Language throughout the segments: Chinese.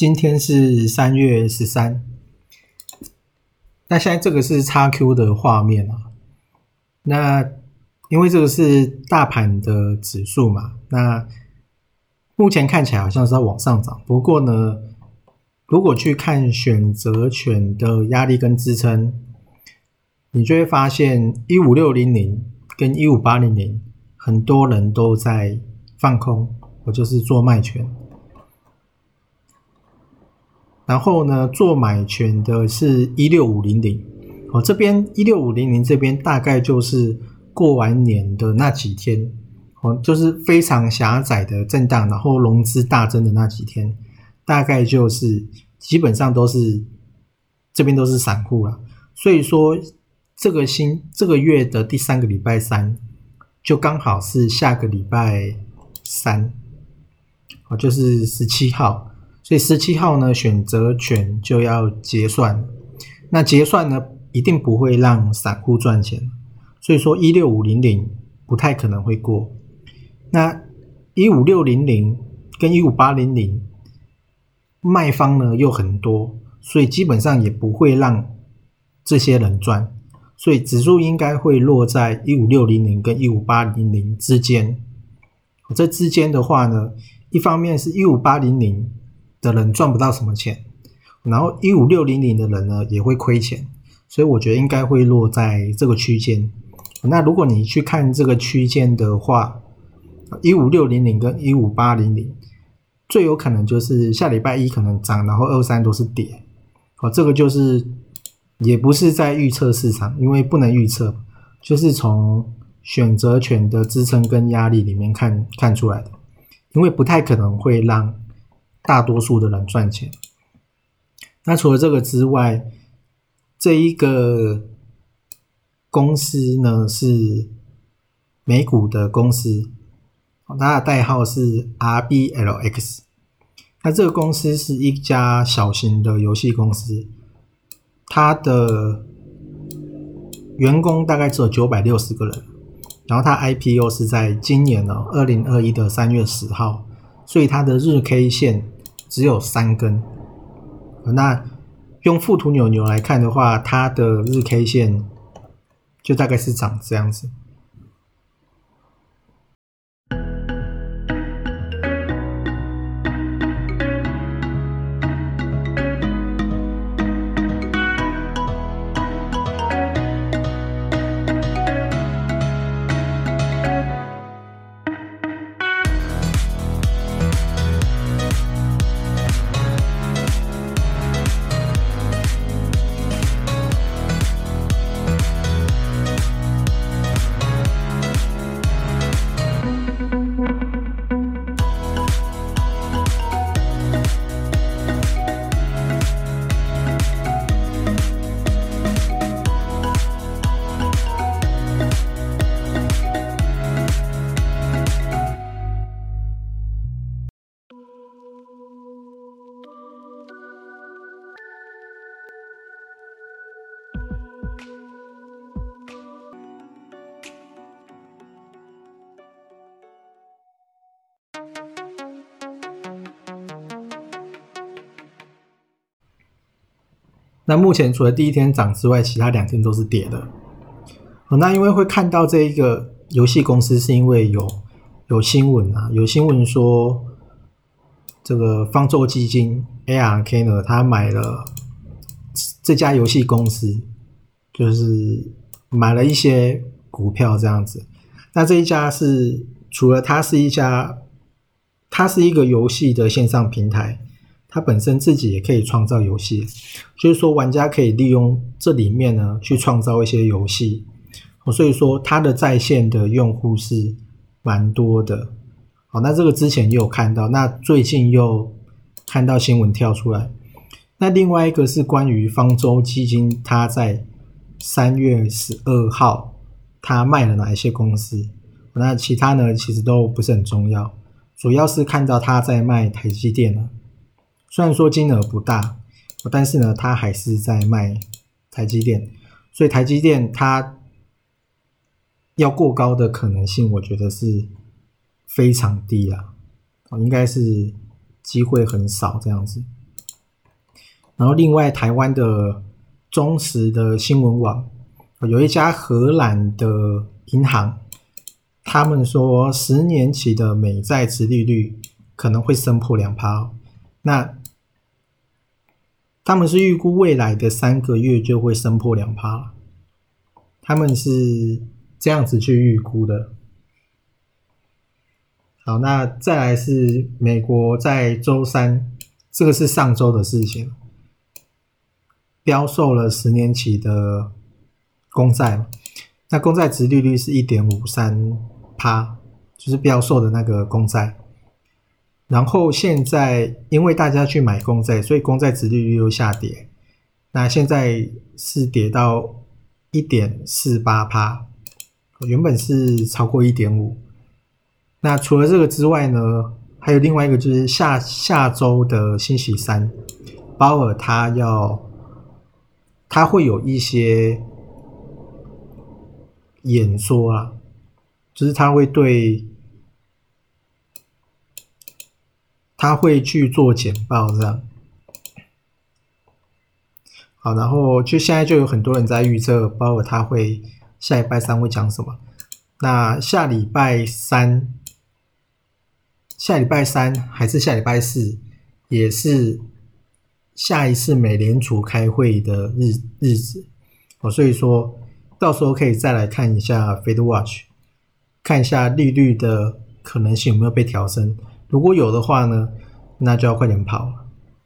今天是三月十三，那现在这个是叉 Q 的画面啊。那因为这个是大盘的指数嘛，那目前看起来好像是在往上涨。不过呢，如果去看选择权的压力跟支撑，你就会发现一五六零零跟一五八零零，很多人都在放空，我就是做卖权。然后呢，做买权的是一六五零零，哦，这边一六五零零这边大概就是过完年的那几天，哦，就是非常狭窄的震荡，然后融资大增的那几天，大概就是基本上都是这边都是散户了，所以说这个星这个月的第三个礼拜三，就刚好是下个礼拜三，哦，就是十七号。所以十七号呢，选择权就要结算，那结算呢，一定不会让散户赚钱，所以说一六五零零不太可能会过。那一五六零零跟一五八零零卖方呢又很多，所以基本上也不会让这些人赚，所以指数应该会落在一五六零零跟一五八零零之间。这之间的话呢，一方面是一五八零零。的人赚不到什么钱，然后一五六零零的人呢也会亏钱，所以我觉得应该会落在这个区间。那如果你去看这个区间的话，一五六零零跟一五八零零最有可能就是下礼拜一可能涨，然后二三都是跌。哦，这个就是也不是在预测市场，因为不能预测，就是从选择权的支撑跟压力里面看看出来的，因为不太可能会让。大多数的人赚钱。那除了这个之外，这一个公司呢是美股的公司，它的代号是 RBLX。那这个公司是一家小型的游戏公司，它的员工大概只有九百六十个人。然后它 IPO 是在今年呢二零二一的三月十号。所以它的日 K 线只有三根，那用附图扭牛来看的话，它的日 K 线就大概是长这样子。那目前除了第一天涨之外，其他两天都是跌的。哦那因为会看到这一个游戏公司，是因为有有新闻啊，有新闻说这个方舟基金 ARK 呢，他买了这家游戏公司，就是买了一些股票这样子。那这一家是除了它是一家，它是一个游戏的线上平台，它本身自己也可以创造游戏，就是说玩家可以利用这里面呢去创造一些游戏。所以说它的在线的用户是蛮多的。好，那这个之前也有看到，那最近又看到新闻跳出来。那另外一个是关于方舟基金，它在三月十二号，它卖了哪一些公司？那其他呢，其实都不是很重要，主要是看到它在卖台积电了。虽然说金额不大，但是呢，它还是在卖台积电，所以台积电它要过高的可能性，我觉得是。非常低啊，应该是机会很少这样子。然后另外，台湾的忠实的新闻网有一家荷兰的银行，他们说十年期的美债值利率可能会升破两趴。那他们是预估未来的三个月就会升破两趴，他们是这样子去预估的。好，那再来是美国在周三，这个是上周的事情，标售了十年期的公债，那公债值利率是一点五三趴，就是标售的那个公债。然后现在因为大家去买公债，所以公债值利率又下跌，那现在是跌到一点四八趴，原本是超过一点五。那除了这个之外呢，还有另外一个就是下下周的星期三，鲍尔他要他会有一些演说啊，就是他会对他会去做简报这样。好，然后就现在就有很多人在预测包括他会下礼拜三会讲什么。那下礼拜三。下礼拜三还是下礼拜四，也是下一次美联储开会的日日子哦，所以说到时候可以再来看一下 Fed Watch，看一下利率的可能性有没有被调升，如果有的话呢，那就要快点跑了。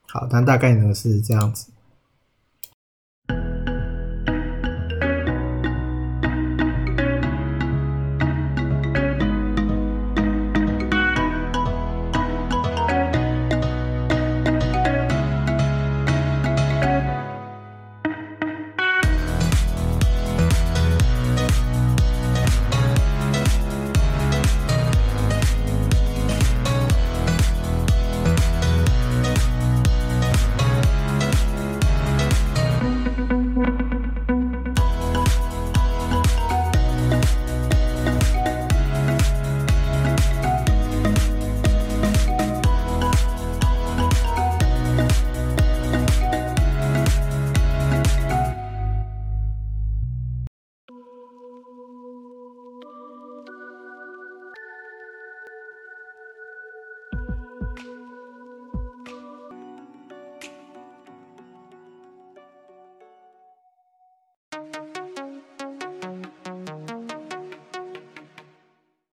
好，但大概呢是这样子。